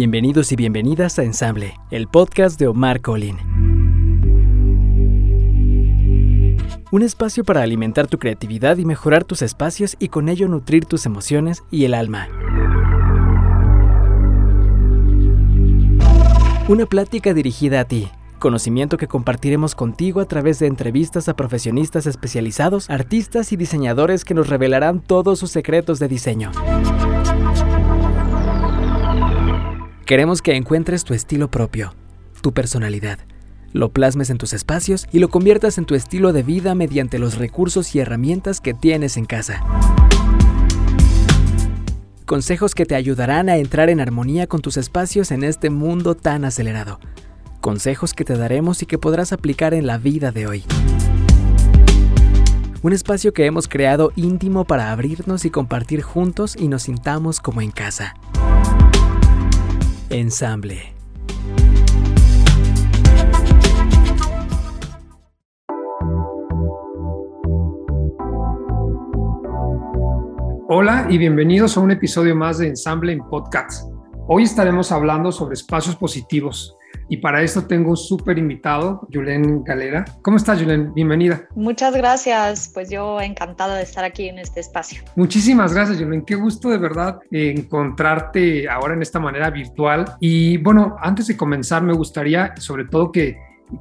Bienvenidos y bienvenidas a Ensamble, el podcast de Omar Colin. Un espacio para alimentar tu creatividad y mejorar tus espacios y con ello nutrir tus emociones y el alma. Una plática dirigida a ti, conocimiento que compartiremos contigo a través de entrevistas a profesionistas especializados, artistas y diseñadores que nos revelarán todos sus secretos de diseño. Queremos que encuentres tu estilo propio, tu personalidad, lo plasmes en tus espacios y lo conviertas en tu estilo de vida mediante los recursos y herramientas que tienes en casa. Consejos que te ayudarán a entrar en armonía con tus espacios en este mundo tan acelerado. Consejos que te daremos y que podrás aplicar en la vida de hoy. Un espacio que hemos creado íntimo para abrirnos y compartir juntos y nos sintamos como en casa. Ensamble. Hola y bienvenidos a un episodio más de Ensamble en Podcast. Hoy estaremos hablando sobre espacios positivos y para esto tengo un súper invitado, Julen Galera. ¿Cómo estás, Julen? Bienvenida. Muchas gracias. Pues yo encantada de estar aquí en este espacio. Muchísimas gracias, Julen. Qué gusto de verdad encontrarte ahora en esta manera virtual. Y bueno, antes de comenzar, me gustaría sobre todo que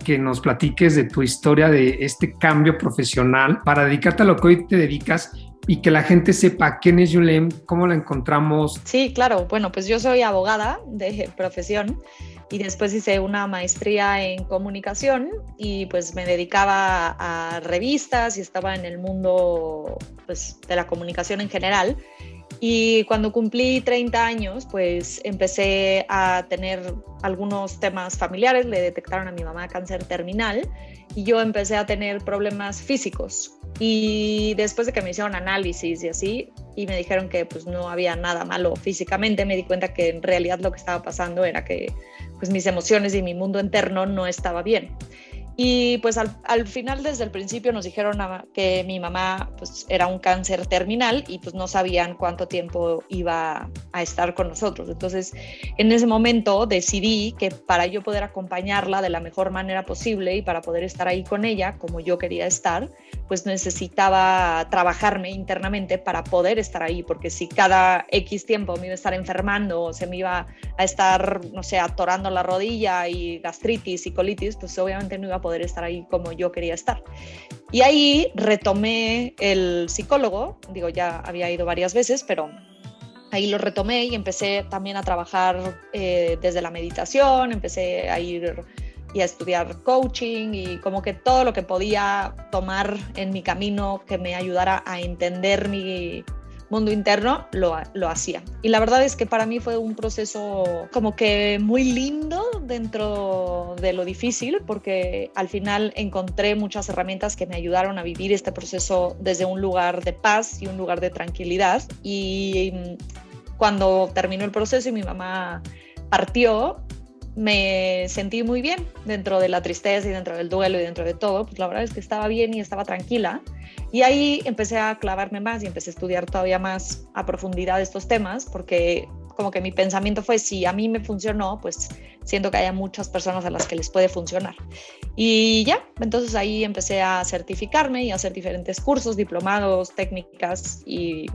que nos platiques de tu historia de este cambio profesional para dedicarte a lo que hoy te dedicas y que la gente sepa quién es Yulem, cómo la encontramos. Sí, claro. Bueno, pues yo soy abogada de profesión y después hice una maestría en comunicación y pues me dedicaba a revistas y estaba en el mundo pues, de la comunicación en general. Y cuando cumplí 30 años, pues empecé a tener algunos temas familiares, le detectaron a mi mamá cáncer terminal y yo empecé a tener problemas físicos. Y después de que me hicieron análisis y así, y me dijeron que pues no había nada malo físicamente, me di cuenta que en realidad lo que estaba pasando era que pues mis emociones y mi mundo interno no estaba bien. Y pues al, al, final desde el principio nos dijeron que mi mamá pues era un cáncer terminal y pues no sabían cuánto tiempo iba a estar con nosotros. Entonces en ese momento decidí que para yo poder acompañarla de la mejor manera posible y para poder estar ahí con ella como yo quería estar, pues necesitaba trabajarme internamente para poder estar ahí, porque si cada X tiempo me iba a estar enfermando o se me iba a estar, no sé, atorando la rodilla y gastritis y colitis, pues obviamente no iba a poder estar ahí como yo quería estar. Y ahí retomé el psicólogo, digo, ya había ido varias veces, pero ahí lo retomé y empecé también a trabajar eh, desde la meditación, empecé a ir y a estudiar coaching y como que todo lo que podía tomar en mi camino que me ayudara a entender mi mundo interno, lo, lo hacía. Y la verdad es que para mí fue un proceso como que muy lindo dentro de lo difícil, porque al final encontré muchas herramientas que me ayudaron a vivir este proceso desde un lugar de paz y un lugar de tranquilidad. Y mm, cuando terminó el proceso y mi mamá partió, me sentí muy bien dentro de la tristeza y dentro del duelo y dentro de todo, pues la verdad es que estaba bien y estaba tranquila. Y ahí empecé a clavarme más y empecé a estudiar todavía más a profundidad estos temas, porque como que mi pensamiento fue, si a mí me funcionó, pues siento que haya muchas personas a las que les puede funcionar. Y ya, entonces ahí empecé a certificarme y a hacer diferentes cursos, diplomados, técnicas y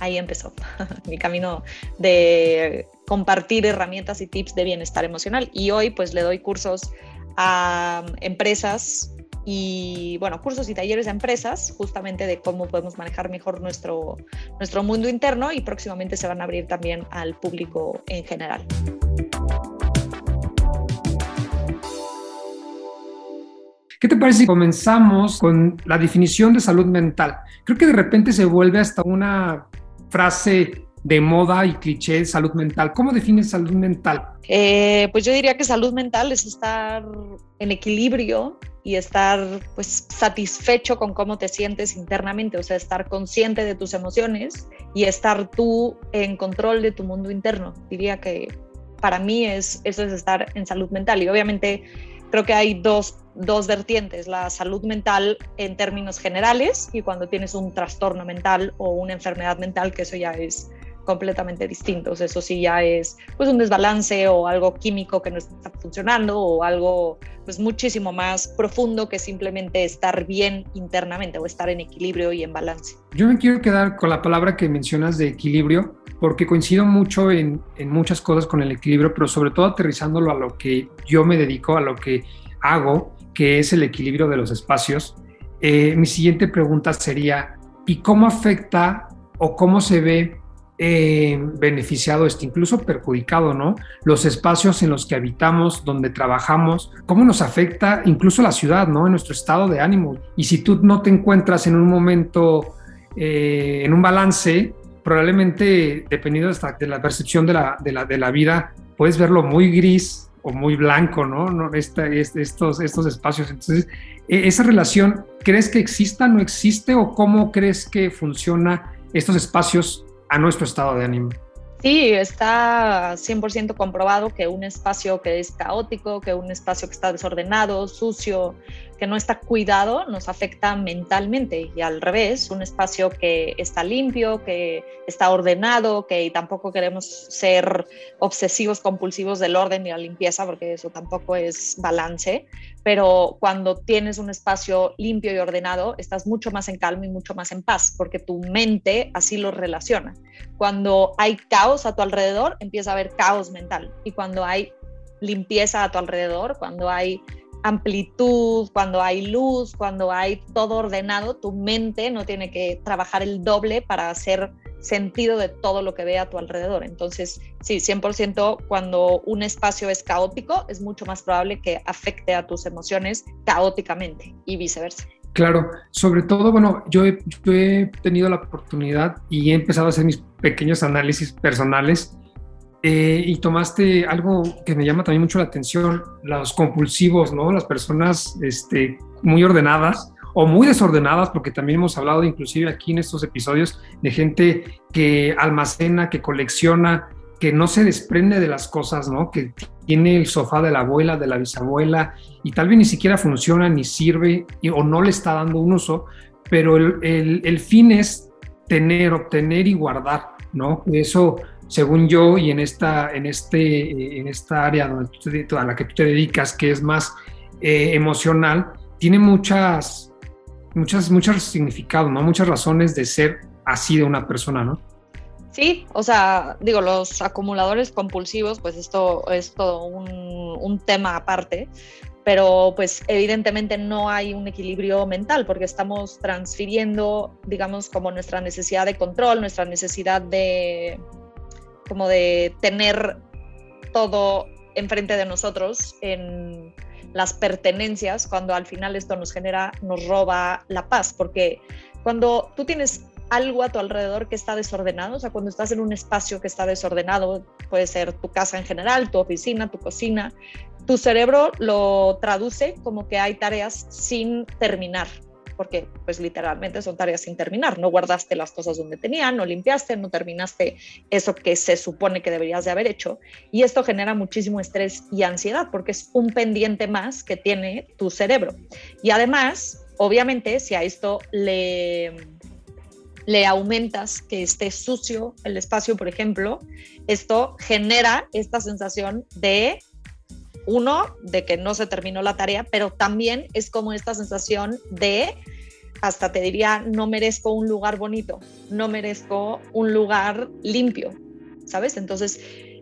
ahí empezó mi camino de compartir herramientas y tips de bienestar emocional. Y hoy pues le doy cursos a empresas y bueno, cursos y talleres a empresas justamente de cómo podemos manejar mejor nuestro, nuestro mundo interno y próximamente se van a abrir también al público en general. ¿Qué te parece si comenzamos con la definición de salud mental? Creo que de repente se vuelve hasta una frase de moda y cliché salud mental. ¿Cómo defines salud mental? Eh, pues yo diría que salud mental es estar en equilibrio y estar pues satisfecho con cómo te sientes internamente, o sea, estar consciente de tus emociones y estar tú en control de tu mundo interno. Diría que para mí es, eso es estar en salud mental y obviamente creo que hay dos dos vertientes, la salud mental en términos generales y cuando tienes un trastorno mental o una enfermedad mental, que eso ya es completamente distintos. Eso sí ya es pues un desbalance o algo químico que no está funcionando o algo pues muchísimo más profundo que simplemente estar bien internamente o estar en equilibrio y en balance. Yo me quiero quedar con la palabra que mencionas de equilibrio porque coincido mucho en, en muchas cosas con el equilibrio, pero sobre todo aterrizándolo a lo que yo me dedico, a lo que hago, que es el equilibrio de los espacios. Eh, mi siguiente pregunta sería, ¿y cómo afecta o cómo se ve eh, beneficiado, este, incluso perjudicado, ¿no? Los espacios en los que habitamos, donde trabajamos, cómo nos afecta incluso la ciudad, ¿no? En nuestro estado de ánimo. Y si tú no te encuentras en un momento, eh, en un balance, probablemente, dependiendo de la percepción de la, de la, de la vida, puedes verlo muy gris o muy blanco, ¿no? no esta, estos, estos espacios. Entonces, e, esa relación, ¿crees que exista, no existe o cómo crees que funciona estos espacios a nuestro estado de ánimo. Sí, está 100% comprobado que un espacio que es caótico, que un espacio que está desordenado, sucio, que no está cuidado, nos afecta mentalmente. Y al revés, un espacio que está limpio, que está ordenado, que tampoco queremos ser obsesivos, compulsivos del orden y la limpieza, porque eso tampoco es balance. Pero cuando tienes un espacio limpio y ordenado, estás mucho más en calma y mucho más en paz, porque tu mente así lo relaciona. Cuando hay caos a tu alrededor, empieza a haber caos mental. Y cuando hay limpieza a tu alrededor, cuando hay amplitud, cuando hay luz, cuando hay todo ordenado, tu mente no tiene que trabajar el doble para hacer sentido de todo lo que ve a tu alrededor. Entonces, sí, 100% cuando un espacio es caótico, es mucho más probable que afecte a tus emociones caóticamente y viceversa. Claro, sobre todo, bueno, yo he, yo he tenido la oportunidad y he empezado a hacer mis pequeños análisis personales eh, y tomaste algo que me llama también mucho la atención, los compulsivos, ¿no? Las personas este, muy ordenadas o muy desordenadas, porque también hemos hablado inclusive aquí en estos episodios de gente que almacena, que colecciona, que no se desprende de las cosas, ¿no? Que tiene el sofá de la abuela, de la bisabuela, y tal vez ni siquiera funciona ni sirve o no le está dando un uso, pero el, el, el fin es tener, obtener y guardar, ¿no? Eso según yo, y en esta, en este, en esta área donde a la que tú te dedicas, que es más eh, emocional, tiene muchas, muchas, muchos significados. Muchas razones de ser así de una persona, ¿no? Sí, o sea, digo, los acumuladores compulsivos, pues esto es todo un, un tema aparte, pero pues evidentemente no hay un equilibrio mental porque estamos transfiriendo, digamos, como nuestra necesidad de control, nuestra necesidad de, como de tener todo enfrente de nosotros en las pertenencias, cuando al final esto nos genera, nos roba la paz, porque cuando tú tienes algo a tu alrededor que está desordenado, o sea, cuando estás en un espacio que está desordenado, puede ser tu casa en general, tu oficina, tu cocina, tu cerebro lo traduce como que hay tareas sin terminar, porque pues literalmente son tareas sin terminar, no guardaste las cosas donde tenían, no limpiaste, no terminaste eso que se supone que deberías de haber hecho y esto genera muchísimo estrés y ansiedad porque es un pendiente más que tiene tu cerebro. Y además, obviamente, si a esto le le aumentas que esté sucio el espacio, por ejemplo, esto genera esta sensación de uno, de que no se terminó la tarea, pero también es como esta sensación de, hasta te diría, no merezco un lugar bonito, no merezco un lugar limpio, ¿sabes? Entonces,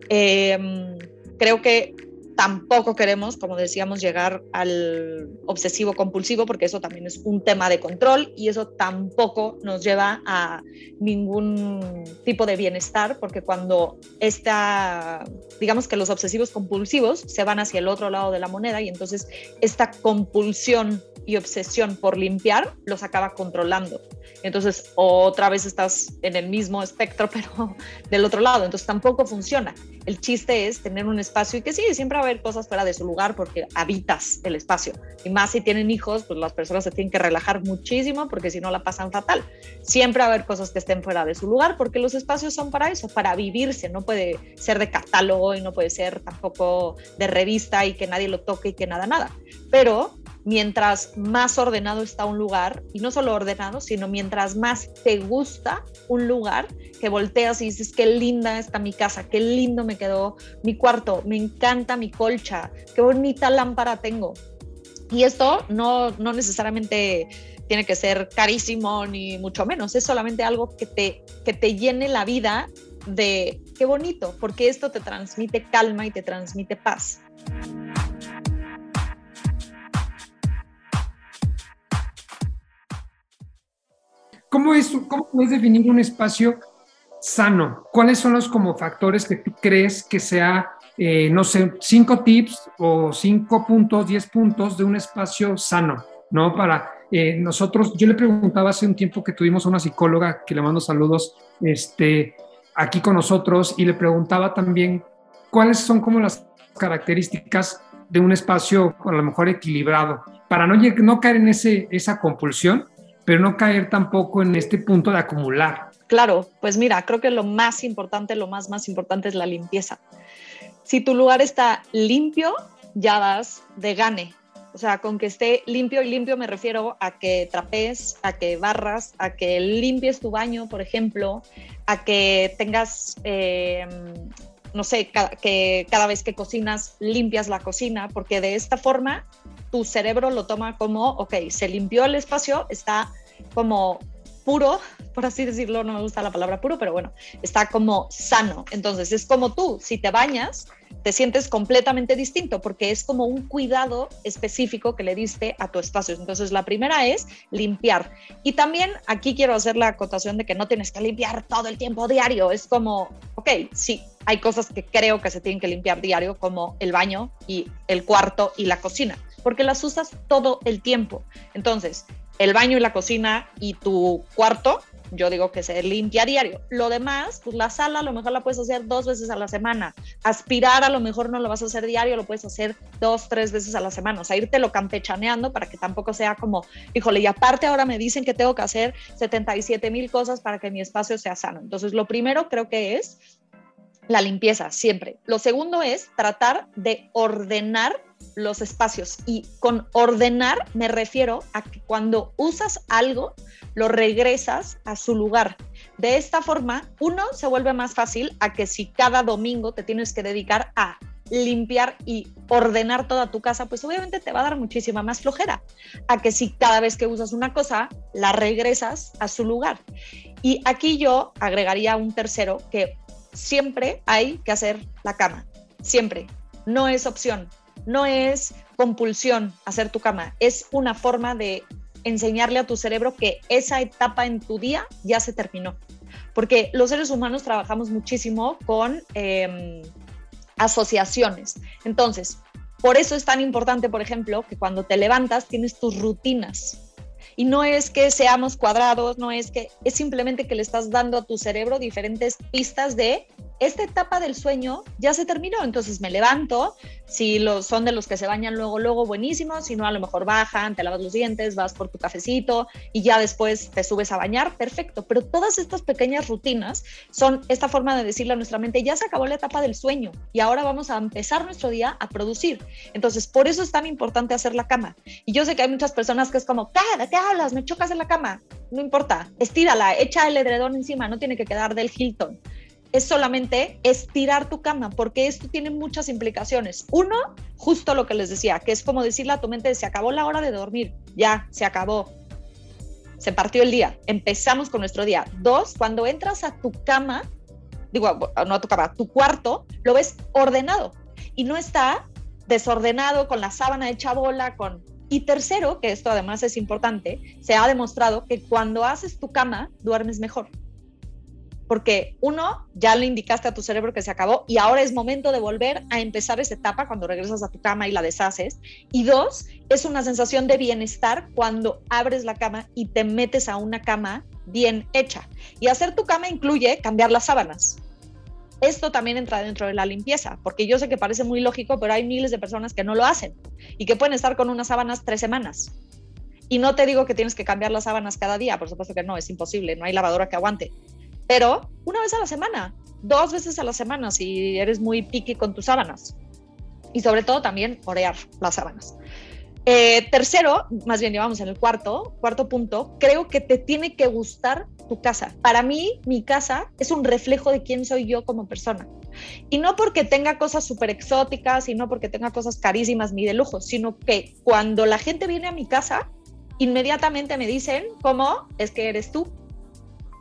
em, creo que tampoco queremos, como decíamos, llegar al obsesivo compulsivo, porque eso también es un tema de control y eso tampoco nos lleva a ningún tipo de bienestar, porque cuando está, digamos que los obsesivos compulsivos se van hacia el otro lado de la moneda y entonces esta compulsión y obsesión por limpiar los acaba controlando. Entonces, otra vez estás en el mismo espectro, pero del otro lado. Entonces, tampoco funciona. El chiste es tener un espacio y que sí, siempre va a haber cosas fuera de su lugar porque habitas el espacio. Y más si tienen hijos, pues las personas se tienen que relajar muchísimo porque si no la pasan fatal. Siempre va a haber cosas que estén fuera de su lugar porque los espacios son para eso, para vivirse. No puede ser de catálogo y no puede ser tampoco de revista y que nadie lo toque y que nada, nada. Pero mientras más ordenado está un lugar, y no solo ordenado, sino mientras más te gusta un lugar, que volteas y dices, qué linda está mi casa, qué lindo me quedó mi cuarto, me encanta mi colcha, qué bonita lámpara tengo. Y esto no, no necesariamente tiene que ser carísimo ni mucho menos, es solamente algo que te, que te llene la vida de qué bonito, porque esto te transmite calma y te transmite paz. ¿Cómo, es, ¿Cómo puedes definir un espacio sano? ¿Cuáles son los como factores que tú crees que sea, eh, no sé, cinco tips o cinco puntos, diez puntos de un espacio sano, ¿no? Para eh, nosotros, yo le preguntaba hace un tiempo que tuvimos a una psicóloga, que le mando saludos, este, aquí con nosotros, y le preguntaba también cuáles son como las características de un espacio a lo mejor equilibrado, para no, no caer en ese, esa compulsión, pero no caer tampoco en este punto de acumular. Claro, pues mira, creo que lo más importante, lo más, más importante es la limpieza. Si tu lugar está limpio, ya vas de gane. O sea, con que esté limpio y limpio me refiero a que trapes, a que barras, a que limpies tu baño, por ejemplo, a que tengas, eh, no sé, que cada vez que cocinas limpias la cocina, porque de esta forma tu cerebro lo toma como, ok, se limpió el espacio, está como puro, por así decirlo, no me gusta la palabra puro, pero bueno, está como sano. Entonces es como tú, si te bañas, te sientes completamente distinto porque es como un cuidado específico que le diste a tu espacio. Entonces la primera es limpiar. Y también aquí quiero hacer la acotación de que no tienes que limpiar todo el tiempo diario. Es como, ok, sí, hay cosas que creo que se tienen que limpiar diario, como el baño y el cuarto y la cocina, porque las usas todo el tiempo. Entonces, el baño y la cocina y tu cuarto, yo digo que se limpia diario. Lo demás, pues la sala a lo mejor la puedes hacer dos veces a la semana. Aspirar a lo mejor no lo vas a hacer diario, lo puedes hacer dos, tres veces a la semana. O sea, irte lo campechaneando para que tampoco sea como, híjole, y aparte ahora me dicen que tengo que hacer 77 mil cosas para que mi espacio sea sano. Entonces, lo primero creo que es la limpieza, siempre. Lo segundo es tratar de ordenar los espacios y con ordenar me refiero a que cuando usas algo, lo regresas a su lugar. De esta forma, uno se vuelve más fácil a que si cada domingo te tienes que dedicar a limpiar y ordenar toda tu casa, pues obviamente te va a dar muchísima más flojera a que si cada vez que usas una cosa, la regresas a su lugar. Y aquí yo agregaría un tercero que siempre hay que hacer la cama, siempre. No es opción, no es compulsión hacer tu cama, es una forma de enseñarle a tu cerebro que esa etapa en tu día ya se terminó. Porque los seres humanos trabajamos muchísimo con em, asociaciones. Entonces, por eso es tan importante, por ejemplo, que cuando te levantas tienes tus rutinas. Y no es que seamos cuadrados, no es que, es simplemente que le estás dando a tu cerebro diferentes pistas de esta etapa del sueño ya se terminó, entonces me levanto, si los, son de los que se bañan luego, luego, buenísimo, si no, a lo mejor bajan, te lavas los dientes, vas por tu cafecito y ya después te subes a bañar, perfecto, pero todas estas pequeñas rutinas son esta forma de decirle a nuestra mente, ya se acabó la etapa del sueño y ahora vamos a empezar nuestro día a producir. Entonces, por eso es tan importante hacer la cama. Y yo sé que hay muchas personas que es como, ¿qué? qué hablas? Me chocas en la cama. No importa, estírala, echa el edredón encima, no tiene que quedar del Hilton es solamente estirar tu cama, porque esto tiene muchas implicaciones. Uno, justo lo que les decía, que es como decirle a tu mente, se acabó la hora de dormir, ya, se acabó. Se partió el día, empezamos con nuestro día. Dos, cuando entras a tu cama, digo, no a tu cama, a tu cuarto, lo ves ordenado y no está desordenado con la sábana hecha bola, con... Y tercero, que esto además es importante, se ha demostrado que cuando haces tu cama, duermes mejor porque uno, ya le indicaste a tu cerebro que se acabó y ahora es momento de volver a empezar esa etapa cuando regresas a tu cama y la deshaces. Y dos, es una sensación de bienestar cuando abres la cama y te metes a una cama bien hecha. Y hacer tu cama incluye cambiar las sábanas. Esto también entra dentro de la limpieza, porque yo sé que parece muy lógico, pero hay miles de personas que no lo hacen y que pueden estar con unas sábanas tres semanas. Y no te digo que tienes que cambiar las sábanas cada día, por supuesto que no, es imposible, no hay lavadora que aguante pero una vez a la semana, dos veces a la semana si eres muy piqui con tus sábanas. Y sobre todo también orear las sábanas. Eh, tercero, más bien llevamos en el cuarto, cuarto punto, creo que te tiene que gustar tu casa. Para mí, mi casa es un reflejo de quién soy yo como persona. Y no porque tenga cosas súper exóticas y no porque tenga cosas carísimas ni de lujo, sino que cuando la gente viene a mi casa, inmediatamente me dicen, ¿cómo? Es que eres tú.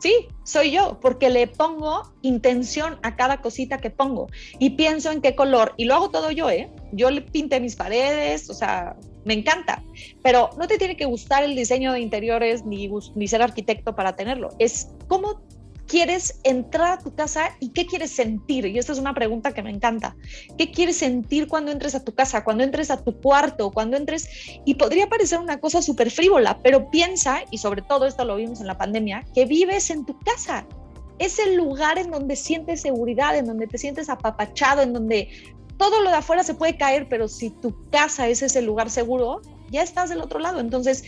Sí, soy yo, porque le pongo intención a cada cosita que pongo. Y pienso en qué color, y lo hago todo yo, ¿eh? Yo le pinté mis paredes, o sea, me encanta, pero no te tiene que gustar el diseño de interiores ni, ni ser arquitecto para tenerlo, es cómo quieres entrar a tu casa y qué quieres sentir? Y esta es una pregunta que me encanta. ¿Qué quieres sentir cuando entres a tu casa, cuando entres a tu cuarto, cuando entres? Y podría parecer una cosa súper frívola, pero piensa, y sobre todo esto lo vimos en la pandemia, que vives en tu casa. Es el lugar en donde sientes seguridad, en donde te sientes apapachado, en donde todo lo de afuera se puede caer, pero si tu casa es ese lugar seguro, ya estás del otro lado. Entonces,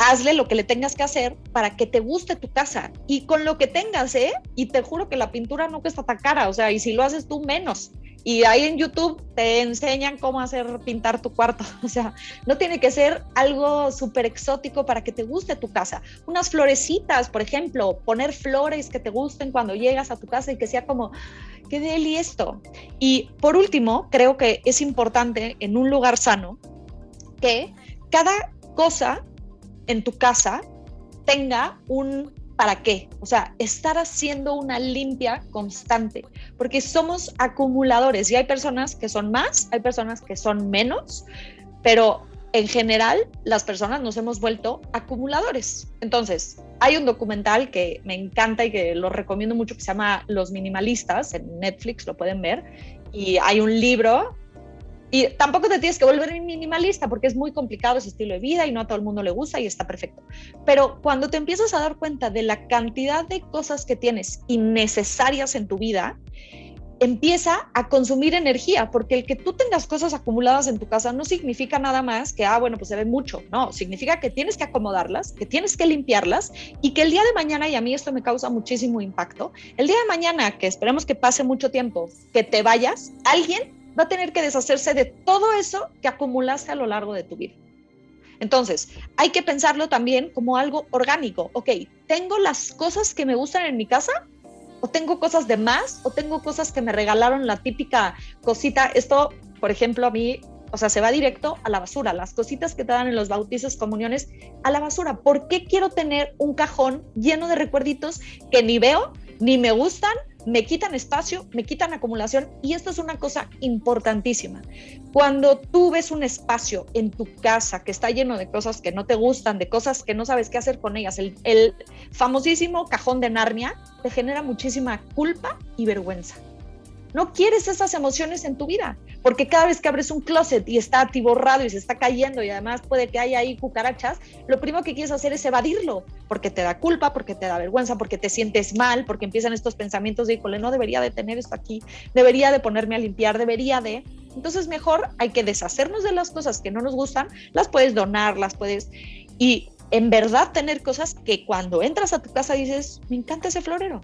hazle lo que le tengas que hacer para que te guste tu casa y con lo que tengas, ¿eh? Y te juro que la pintura no cuesta tan cara, o sea, y si lo haces tú menos. Y ahí en YouTube te enseñan cómo hacer pintar tu cuarto. O sea, no tiene que ser algo súper exótico para que te guste tu casa. Unas florecitas, por ejemplo, poner flores que te gusten cuando llegas a tu casa y que sea como, qué deli esto. Y por último, creo que es importante en un lugar sano que cada cosa en tu casa tenga un para qué, o sea, estar haciendo una limpia constante, porque somos acumuladores y hay personas que son más, hay personas que son menos, pero en general las personas nos hemos vuelto acumuladores. Entonces, hay un documental que me encanta y que lo recomiendo mucho que se llama Los Minimalistas, en Netflix lo pueden ver, y hay un libro y tampoco te tienes que volver minimalista porque es muy complicado ese estilo de vida y no a todo el mundo le gusta y está perfecto. Pero cuando te empiezas a dar cuenta de la cantidad de cosas que tienes innecesarias en tu vida, empieza a consumir energía, porque el que tú tengas cosas acumuladas en tu casa no significa nada más que, ah, bueno, pues se ve mucho, no, significa que tienes que acomodarlas, que tienes que limpiarlas y que el día de mañana, y a mí esto me causa muchísimo impacto, el día de mañana, que esperemos que pase mucho tiempo, que te vayas, alguien va a tener que deshacerse de todo eso que acumulaste a lo largo de tu vida. Entonces, hay que pensarlo también como algo orgánico. Ok, ¿tengo las cosas que me gustan en mi casa? ¿O tengo cosas de más? ¿O tengo cosas que me regalaron la típica cosita? Esto, por ejemplo, a mí, o sea, se va directo a la basura. Las cositas que te dan en los bautizos, comuniones, a la basura. ¿Por qué quiero tener un cajón lleno de recuerditos que ni veo, ni me gustan, me quitan espacio, me quitan acumulación y esto es una cosa importantísima. Cuando tú ves un espacio en tu casa que está lleno de cosas que no te gustan, de cosas que no sabes qué hacer con ellas, el, famosísimo cajón de Narnia te genera muchísima culpa y vergüenza. No quieres esas emociones en tu vida, porque cada vez que abres un closet y está atiborrado y se está cayendo y además puede que haya ahí cucarachas, lo primero que quieres hacer es evadirlo, porque te da culpa, porque te da vergüenza, porque te sientes mal, porque empiezan estos pensamientos de, híjole, no debería de tener esto aquí, debería de ponerme a limpiar, debería de... Entonces mejor hay que deshacernos de las cosas que no nos gustan, las puedes donar, las puedes... Y en verdad tener cosas que cuando entras a tu casa dices, me encanta ese florero,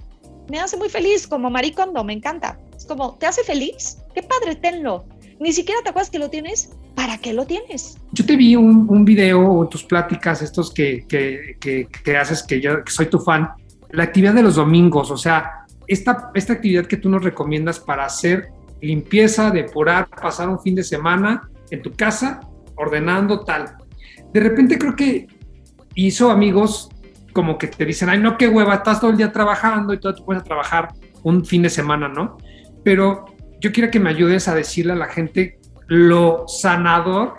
me hace muy feliz, como Maricondo, me encanta. Es como, ¿te hace feliz? Qué padre, tenlo. Ni siquiera te acuerdas que lo tienes. ¿Para qué lo tienes? Yo te vi un, video o tus pláticas, estos que, que, que, haces, que yo soy tu fan, la actividad de los domingos, o sea, esta, esta actividad que tú nos recomiendas para hacer limpieza, depurar, pasar un fin de semana en tu casa, ordenando tal. De repente creo que hizo amigos como que te dicen, ay, no, qué hueva, estás todo el día trabajando y todo tú puedes trabajar un fin de semana, ¿no? Pero yo quiero que me ayudes a decirle a la gente lo sanador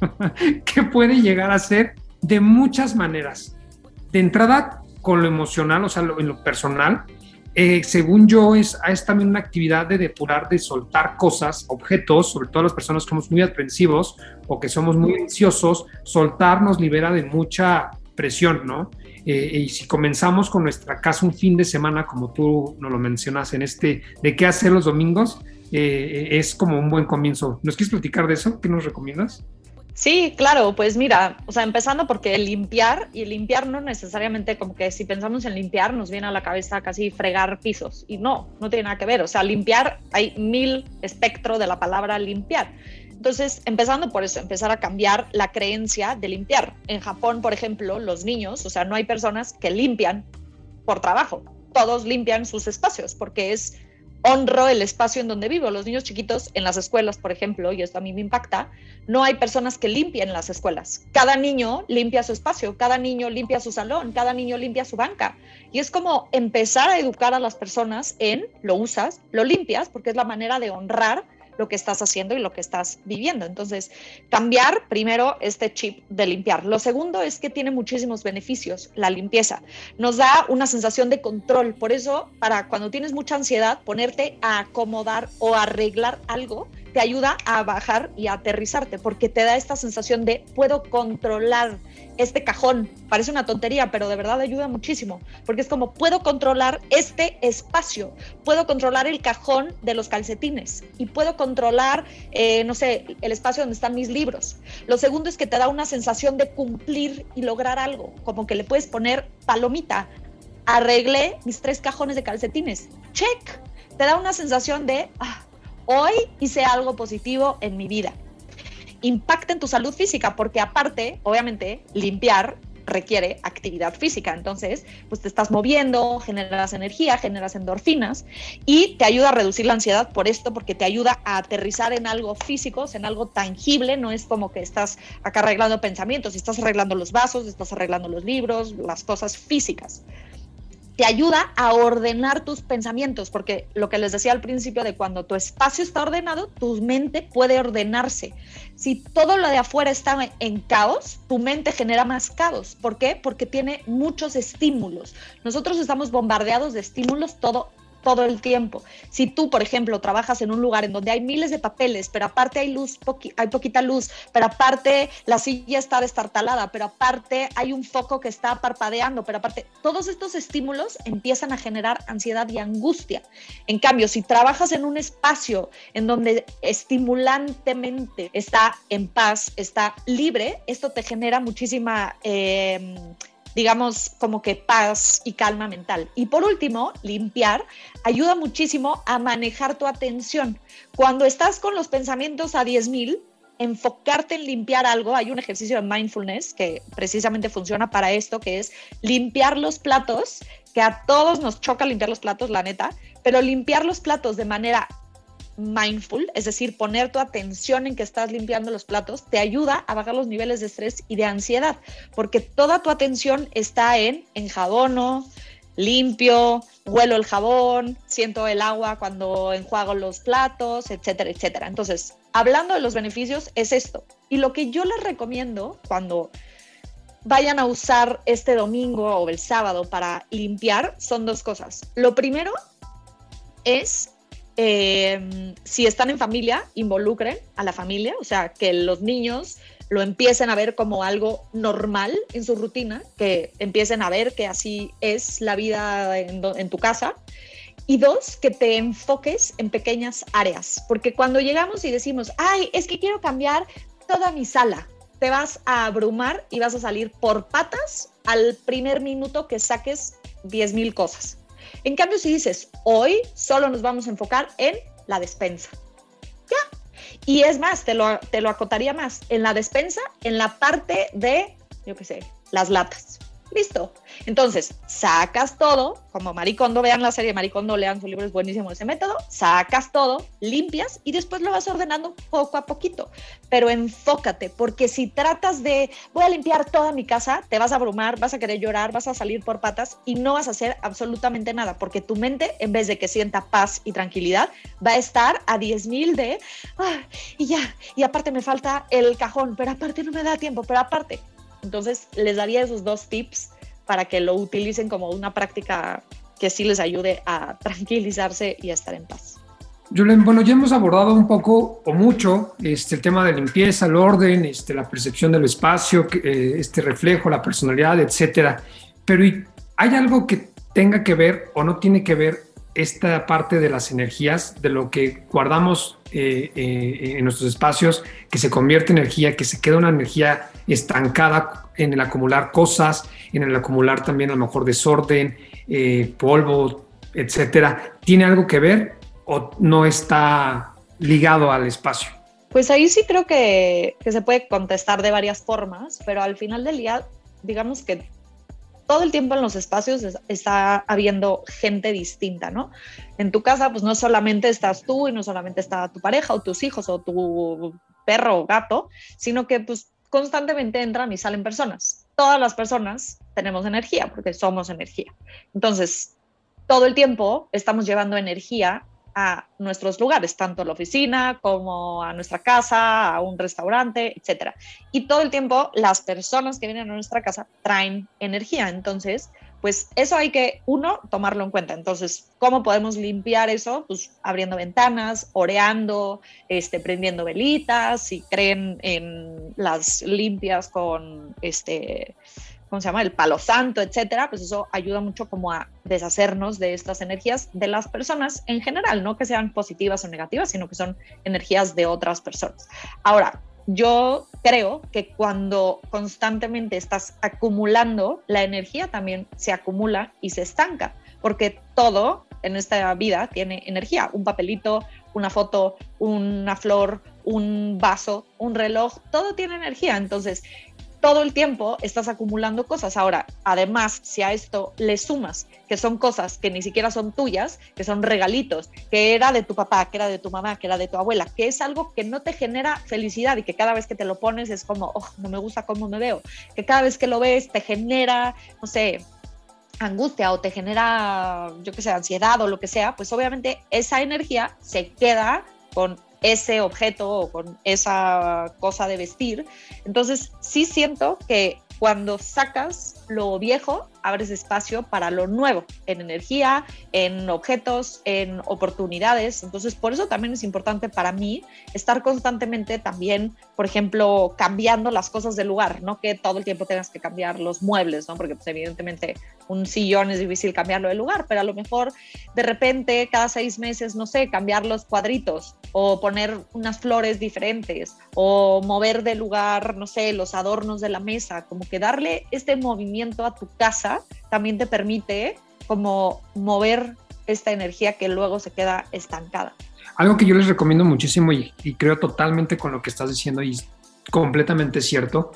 que puede llegar a ser de muchas maneras. De entrada, con lo emocional, o sea, en lo personal, eh, según yo, es, es también una actividad de depurar, de soltar cosas, objetos, sobre todo las personas que somos muy aprensivos o que somos muy ansiosos, soltar nos libera de mucha presión, ¿no? Eh, y si comenzamos con nuestra casa un fin de semana, como tú nos lo mencionas en este, de qué hacer los domingos, eh, es como un buen comienzo. ¿Nos quieres platicar de eso? ¿Qué nos recomiendas? Sí, claro, pues mira, o sea, empezando porque limpiar, y limpiar no necesariamente como que si pensamos en limpiar nos viene a la cabeza casi fregar pisos, y no, no tiene nada que ver, o sea, limpiar, hay mil espectro de la palabra limpiar. Entonces, empezando por eso, empezar a cambiar la creencia de limpiar. En Japón, por ejemplo, los niños, o sea, no hay personas que limpian por trabajo. Todos limpian sus espacios porque es honro el espacio en donde vivo. Los niños chiquitos en las escuelas, por ejemplo, y esto a mí me impacta, no hay personas que limpien las escuelas. Cada niño limpia su espacio, cada niño limpia su salón, cada niño limpia su banca. Y es como empezar a educar a las personas en lo usas, lo limpias, porque es la manera de honrar lo que estás haciendo y lo que estás viviendo. Entonces, cambiar primero este chip de limpiar. Lo segundo es que tiene muchísimos beneficios la limpieza. Nos da una sensación de control. Por eso, para cuando tienes mucha ansiedad, ponerte a acomodar o arreglar algo te ayuda a bajar y a aterrizarte, porque te da esta sensación de puedo controlar este cajón. Parece una tontería, pero de verdad ayuda muchísimo, porque es como puedo controlar este espacio, puedo controlar el cajón de los calcetines y puedo controlar, eh, no sé, el espacio donde están mis libros. Lo segundo es que te da una sensación de cumplir y lograr algo, como que le puedes poner palomita. Arreglé mis tres cajones de calcetines. Check. Te da una sensación de, ah, hoy hice algo positivo en mi vida. Impacta en tu salud física, porque aparte, obviamente, limpiar requiere actividad física. Entonces, pues te estás moviendo, generas energía, generas endorfinas y te ayuda a reducir la ansiedad por esto, porque te ayuda a aterrizar en algo físico, en algo tangible. No es como que estás acá arreglando pensamientos, estás arreglando los vasos, estás arreglando los libros, las cosas físicas te ayuda a ordenar tus pensamientos, porque lo que les decía al principio de cuando tu espacio está ordenado, tu mente puede ordenarse. Si todo lo de afuera está en caos, tu mente genera más caos. ¿Por qué? Porque tiene muchos estímulos. Nosotros estamos bombardeados de estímulos todo todo el tiempo. Si tú, por ejemplo, trabajas en un lugar en donde hay miles de papeles, pero aparte hay luz, hay poquita luz, pero aparte la silla está destartalada, pero aparte hay un foco que está parpadeando, pero aparte todos estos estímulos empiezan a generar ansiedad y angustia. En cambio, si trabajas en un espacio en donde estimulantemente está en paz, está libre, esto te genera muchísima... Eh, digamos, como que paz y calma mental. Y por último, limpiar ayuda muchísimo a manejar tu atención. Cuando estás con los pensamientos a 10.000, enfocarte en limpiar algo, hay un ejercicio de mindfulness que precisamente funciona para esto, que es limpiar los platos, que a todos nos choca limpiar los platos, la neta, pero limpiar los platos de manera mindful, es decir, poner tu atención en que estás limpiando los platos, te ayuda a bajar los niveles de estrés y de ansiedad, porque toda tu atención está en enjabono, limpio, huelo el jabón, siento el agua cuando enjuago los platos, etcétera, etcétera. Entonces, hablando de los beneficios, es esto. Y lo que yo les recomiendo cuando vayan a usar este domingo o el sábado para limpiar son dos cosas. Lo primero es eh, si están en familia, involucren a la familia, o sea, que los niños lo empiecen a ver como algo normal en su rutina, que empiecen a ver que así es la vida en, tu casa. Y dos, que te enfoques en pequeñas áreas, porque cuando llegamos y decimos, ay, es que quiero cambiar toda mi sala, te vas a abrumar y vas a salir por patas al primer minuto que saques 10 mil cosas. En cambio, si dices, hoy solo nos vamos a enfocar en la despensa. Ya. Y es más, te lo, te lo acotaría más. En la despensa, en la parte de, yo qué sé, las latas. Listo. Entonces, sacas todo, como Maricondo, vean la serie Maricondo, lean su libro, es buenísimo ese método, sacas todo, limpias y después lo vas ordenando poco a poquito. Pero enfócate, porque si tratas de, voy a limpiar toda mi casa, te vas a abrumar, vas a querer llorar, vas a salir por patas y no vas a hacer absolutamente nada, porque tu mente, en vez de que sienta paz y tranquilidad, va a estar a 10 mil de, ah, y ya, y aparte me falta el cajón, pero aparte no me da tiempo, pero aparte, entonces, les daría esos dos tips para que lo utilicen como una práctica que sí les ayude a tranquilizarse y a estar en paz. Julen, bueno, ya hemos abordado un poco o mucho este, el tema de limpieza, el orden, este, la percepción del espacio, eh, este reflejo, la personalidad, etcétera. Pero ¿hay algo que tenga que ver o no tiene que ver esta parte de las energías, de lo que guardamos eh, eh, en nuestros espacios, que se convierte en energía, que se queda una energía estancada en el acumular cosas, en el acumular también a lo mejor desorden, eh, polvo, etcétera, ¿tiene algo que ver o no está ligado al espacio? Pues ahí sí creo que, que se puede contestar de varias formas, pero al final del día, digamos que todo el tiempo en los espacios está habiendo gente distinta, ¿no? En tu casa, pues no solamente estás tú y no solamente está tu pareja o tus hijos o tu perro o gato, sino que pues constantemente entran y salen personas. Todas las personas tenemos energía porque somos energía. Entonces, todo el tiempo estamos llevando energía a nuestros lugares, tanto a la oficina como a nuestra casa, a un restaurante, etc. Y todo el tiempo las personas que vienen a nuestra casa traen energía. Entonces, pues eso hay que, uno, tomarlo en cuenta. Entonces, ¿cómo podemos limpiar eso? Pues abriendo ventanas, oreando, este, prendiendo velitas, si creen en las limpias con este ¿cómo se llama? El palo santo, etcétera, pues eso ayuda mucho como a deshacernos de estas energías de las personas en general, no que sean positivas o negativas, sino que son energías de otras personas. Ahora, yo creo que cuando constantemente estás acumulando, la energía también se acumula y se estanca, porque todo en esta vida tiene energía, un papelito, una foto, una flor, un vaso, un reloj, todo tiene energía. Entonces, todo el tiempo estás acumulando cosas. Ahora, además, si a esto le sumas que son cosas que ni siquiera son tuyas, que son regalitos, que era de tu papá, que era de tu mamá, que era de tu abuela, que es algo que no te genera felicidad y que cada vez que te lo pones es como, oh, no me gusta cómo me veo, que cada vez que lo ves te genera, no sé, angustia o te genera, yo qué sé, ansiedad o lo que sea, pues obviamente esa energía se queda con ese objeto o con esa cosa de vestir. Entonces, sí siento que cuando sacas lo viejo, abres espacio para lo nuevo, en energía, en objetos, en oportunidades. Entonces, por eso también es importante para mí estar constantemente también, por ejemplo, cambiando las cosas del lugar, no que todo el tiempo tengas que cambiar los muebles, ¿no? Porque pues, evidentemente un sillón es difícil cambiarlo de lugar, pero a lo mejor de repente cada seis meses, no sé, cambiar los cuadritos o poner unas flores diferentes o mover de lugar, no sé, los adornos de la mesa, como que darle este movimiento a tu casa también te permite como mover esta energía que luego se queda estancada. Algo que yo les recomiendo muchísimo y, creo totalmente con lo que estás diciendo y completamente cierto.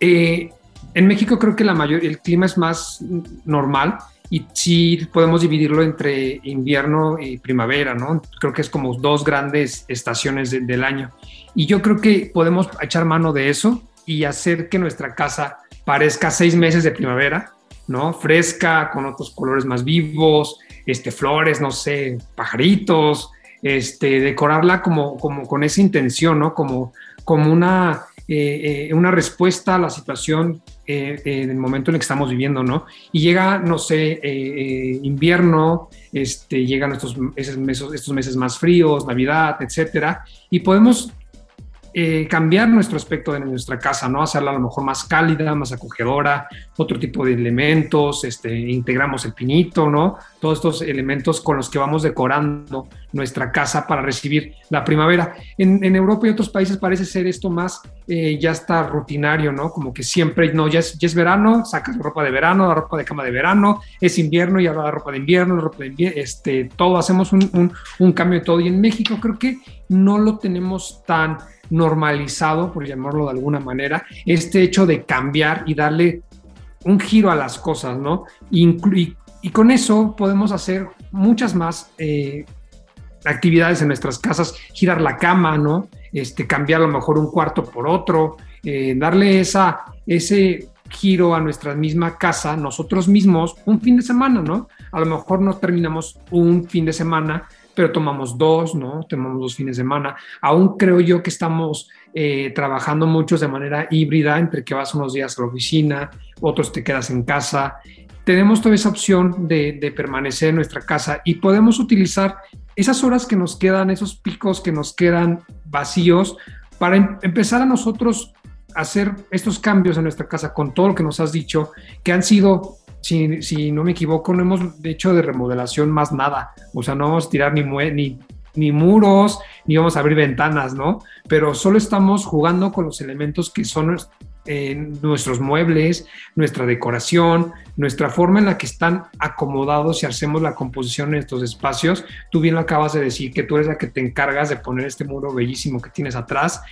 Eh, en México creo que la mayor, el clima es más normal y sí podemos dividirlo entre invierno y primavera, ¿no? Creo que es como dos grandes estaciones del año. Y yo creo que podemos echar mano de eso y hacer que nuestra casa parezca seis meses de primavera ¿no? Fresca, con otros colores más vivos, este, flores, no sé, pajaritos, este, decorarla como, como con esa intención, ¿no? Como, como una, eh, eh, una respuesta a la situación eh, en el momento en el que estamos viviendo, ¿no? Y llega, no sé, invierno, este, llegan estos, meses, estos meses más fríos, Navidad, etcétera, y podemos eh, cambiar nuestro aspecto de nuestra casa, ¿no? Hacerla a lo mejor más cálida, más acogedora, otro tipo de elementos, este, integramos el pinito, ¿no? Todos estos elementos con los que vamos decorando nuestra casa para recibir la primavera. En, Europa y otros países parece ser esto más, eh, ya está rutinario, ¿no? Como que siempre, no, ya es, ya es verano, sacas ropa de verano, la ropa de cama de verano, es invierno y ahora la ropa de invierno, la ropa de invierno, este, todo, hacemos un, un, cambio de todo. Y en México creo que no lo tenemos tan normalizado, por llamarlo de alguna manera, este hecho de cambiar y darle un giro a las cosas, ¿no? Y, con eso podemos hacer muchas más eh, actividades en nuestras casas, girar la cama, ¿no? Este, cambiar a lo mejor un cuarto por otro, eh, darle esa, ese giro a nuestra misma casa, nosotros mismos, un fin de semana, ¿no? A lo mejor no terminamos un fin de semana pero tomamos dos, ¿no? Tomamos dos fines de semana. Aún creo yo que estamos eh, trabajando muchos de manera híbrida, entre que vas unos días a la oficina, otros te quedas en casa. Tenemos toda esa opción de, permanecer en nuestra casa y podemos utilizar esas horas que nos quedan, esos picos que nos quedan vacíos, para em, empezar a nosotros hacer estos cambios en nuestra casa con todo lo que nos has dicho, que han sido si, no me equivoco, no hemos hecho de remodelación más nada. O sea, no vamos a tirar ni, ni, ni muros, ni vamos a abrir ventanas, ¿no? Pero solo estamos jugando con los elementos que son eh, nuestros muebles, nuestra decoración, nuestra forma en la que están acomodados y hacemos la composición en estos espacios. Tú bien lo acabas de decir, que tú eres la que te encargas de poner este muro bellísimo que tienes atrás.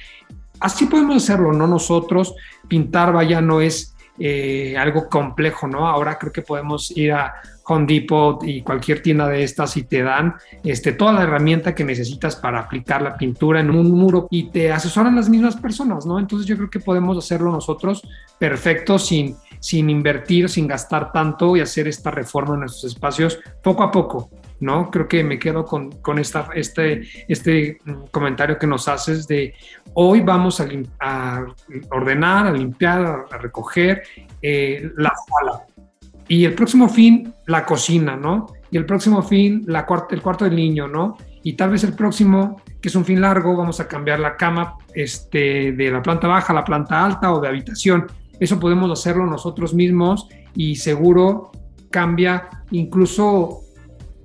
Así podemos hacerlo, no nosotros. Pintar, vaya, no es eh, algo complejo, ¿no? Ahora creo que podemos ir a Home Depot y cualquier tienda de estas y te dan este, toda la herramienta que necesitas para aplicar la pintura en un muro y te asesoran las mismas personas, ¿no? Entonces yo creo que podemos hacerlo nosotros perfecto sin, sin invertir, sin gastar tanto y hacer esta reforma en nuestros espacios poco a poco. ¿No? Creo que me quedo con, con esta, este, este comentario que nos haces de hoy vamos a, ordenar, a limpiar, a, recoger eh, la sala. Y el próximo fin, la cocina, ¿no? Y el próximo fin, la el cuarto del niño, ¿no? Y tal vez el próximo, que es un fin largo, vamos a cambiar la cama este, de la planta baja a la planta alta o de habitación. Eso podemos hacerlo nosotros mismos y seguro cambia incluso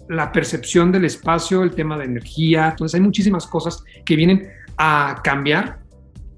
la percepción del espacio, el tema de energía. Entonces hay muchísimas cosas que vienen a cambiar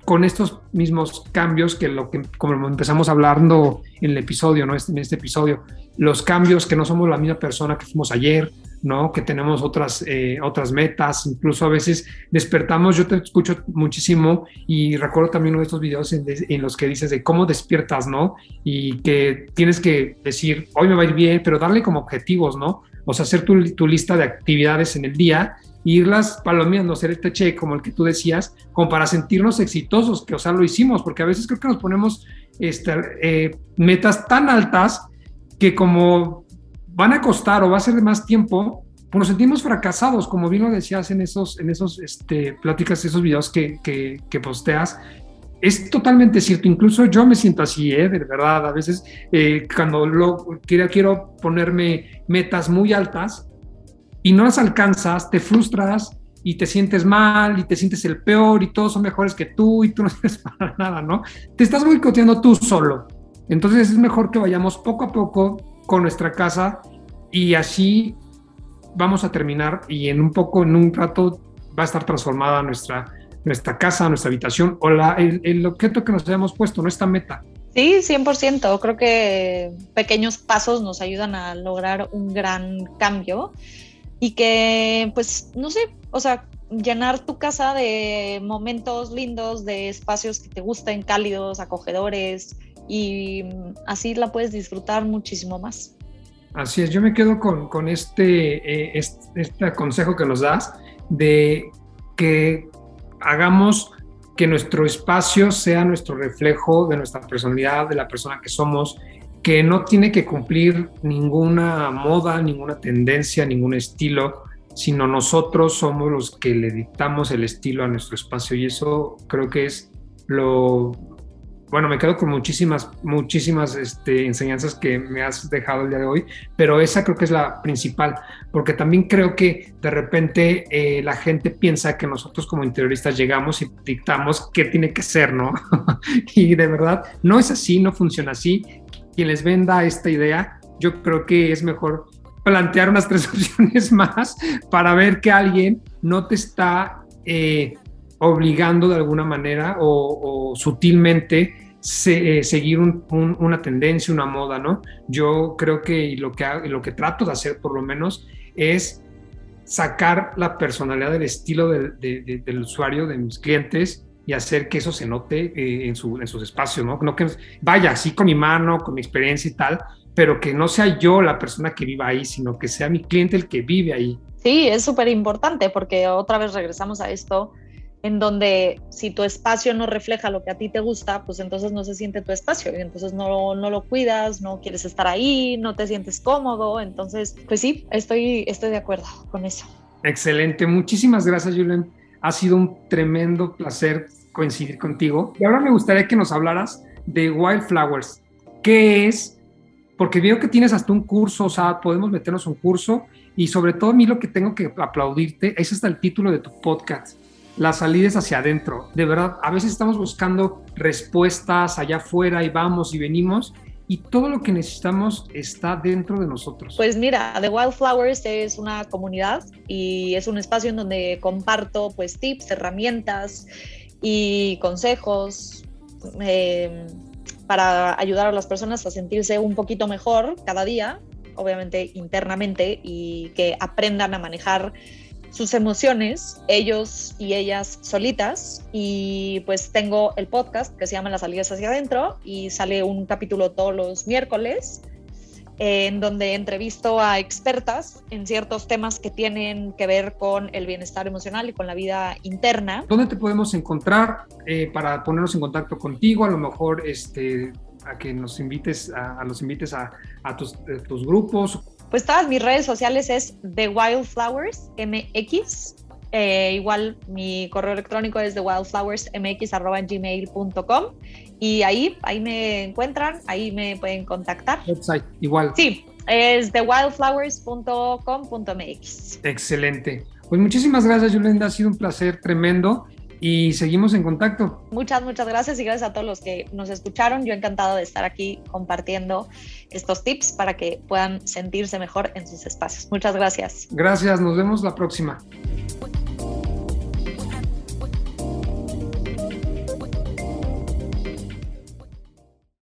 con estos mismos cambios que lo que como empezamos hablando en el episodio, ¿no? En este episodio, los cambios que no somos la misma persona que fuimos ayer, ¿no? Que tenemos otras, eh, otras metas, incluso a veces despertamos, yo te escucho muchísimo y recuerdo también uno de estos videos en, en, los que dices de cómo despiertas, ¿no? Y que tienes que decir, hoy me va a ir bien, pero darle como objetivos, ¿no? O sea, hacer tu, lista de actividades en el día irlas palomeando, hacer este check como el que tú decías, como para sentirnos exitosos, que o sea, lo hicimos, porque a veces creo que nos ponemos este, eh, metas tan altas que como van a costar o va a ser de más tiempo, pues nos sentimos fracasados, como bien lo decías en esos, en esos este, pláticas, esos videos que, que, que posteas, es totalmente cierto, incluso yo me siento así, ¿eh? de verdad, a veces eh, cuando lo, quiero, quiero ponerme metas muy altas y no las alcanzas, te frustras y te sientes mal y te sientes el peor y todos son mejores que tú y tú no sirves para nada, ¿no? Te estás boicoteando tú solo. Entonces es mejor que vayamos poco a poco con nuestra casa y así vamos a terminar y en un poco, en un rato va a estar transformada nuestra, nuestra casa, nuestra habitación o la, el, el objeto que nos hayamos puesto, nuestra meta. Sí, 100%. Creo que pequeños pasos nos ayudan a lograr un gran cambio y que, pues, no sé, o sea, llenar tu casa de momentos lindos, de espacios que te gusten, cálidos, acogedores, y así la puedes disfrutar muchísimo más. Así es, yo me quedo con, con este, eh, este, este consejo que nos das de que hagamos que nuestro espacio sea nuestro reflejo de nuestra personalidad, de la persona que somos, que no tiene que cumplir ninguna moda, ninguna tendencia, ningún estilo, sino nosotros somos los que le dictamos el estilo a nuestro espacio. Y eso creo que es lo, bueno, me quedo con muchísimas, muchísimas este, enseñanzas que me has dejado el día de hoy, pero esa creo que es la principal, porque también creo que de repente eh, la gente piensa que nosotros como interioristas llegamos y dictamos qué tiene que ser, ¿no? y de verdad no es así, no funciona así. Quien les venda esta idea, yo creo que es mejor plantear unas tres opciones más para ver que alguien no te está... Eh, obligando de alguna manera o, sutilmente eh, seguir una tendencia, una moda, ¿no? Yo creo que lo que, lo que trato de hacer por lo menos es sacar la personalidad del estilo del usuario, de mis clientes, y hacer que eso se note eh, en, su, en, sus espacios, ¿no? No que vaya así con mi mano, con mi experiencia y tal, pero que no sea yo la persona que viva ahí, sino que sea mi cliente el que vive ahí. Sí, es súper importante porque otra vez regresamos a esto en donde si tu espacio no refleja lo que a ti te gusta, pues entonces no se siente tu espacio y entonces no, no lo cuidas, no quieres estar ahí, no te sientes cómodo, entonces pues sí, estoy, estoy de acuerdo con eso. Excelente, muchísimas gracias Julen, ha sido un tremendo placer coincidir contigo. Y ahora me gustaría que nos hablaras de Wildflowers, ¿qué es? Porque veo que tienes hasta un curso, o sea, podemos meternos un curso y sobre todo a mí lo que tengo que aplaudirte es hasta el título de tu podcast la salida es hacia adentro. De verdad, a veces estamos buscando respuestas allá afuera y vamos y venimos y todo lo que necesitamos está dentro de nosotros. Pues mira, The Wildflowers es una comunidad y es un espacio en donde comparto pues tips, herramientas y consejos eh, para ayudar a las personas a sentirse un poquito mejor cada día, obviamente internamente, y que aprendan a manejar sus emociones, ellos y ellas solitas. Y pues tengo el podcast que se llama Las salidas hacia adentro y sale un capítulo todos los miércoles en donde entrevisto a expertas en ciertos temas que tienen que ver con el bienestar emocional y con la vida interna. ¿Dónde te podemos encontrar eh, para ponernos en contacto contigo? A lo mejor este, a que nos invites, a, los invites a, eh, tus, grupos. Pues todas mis redes sociales es The Wildflowers MX. Eh, igual mi correo electrónico es thewildflowersmx.gmail.com y ahí, ahí me encuentran, ahí me pueden contactar. Website, igual. Sí, es thewildflowers.com.mx. Excelente. Pues muchísimas gracias, Yolanda. Ha sido un placer tremendo y seguimos en contacto. Muchas, muchas gracias y gracias a todos los que nos escucharon. Yo encantado de estar aquí compartiendo estos tips para que puedan sentirse mejor en sus espacios. Muchas gracias. Gracias, nos vemos la próxima.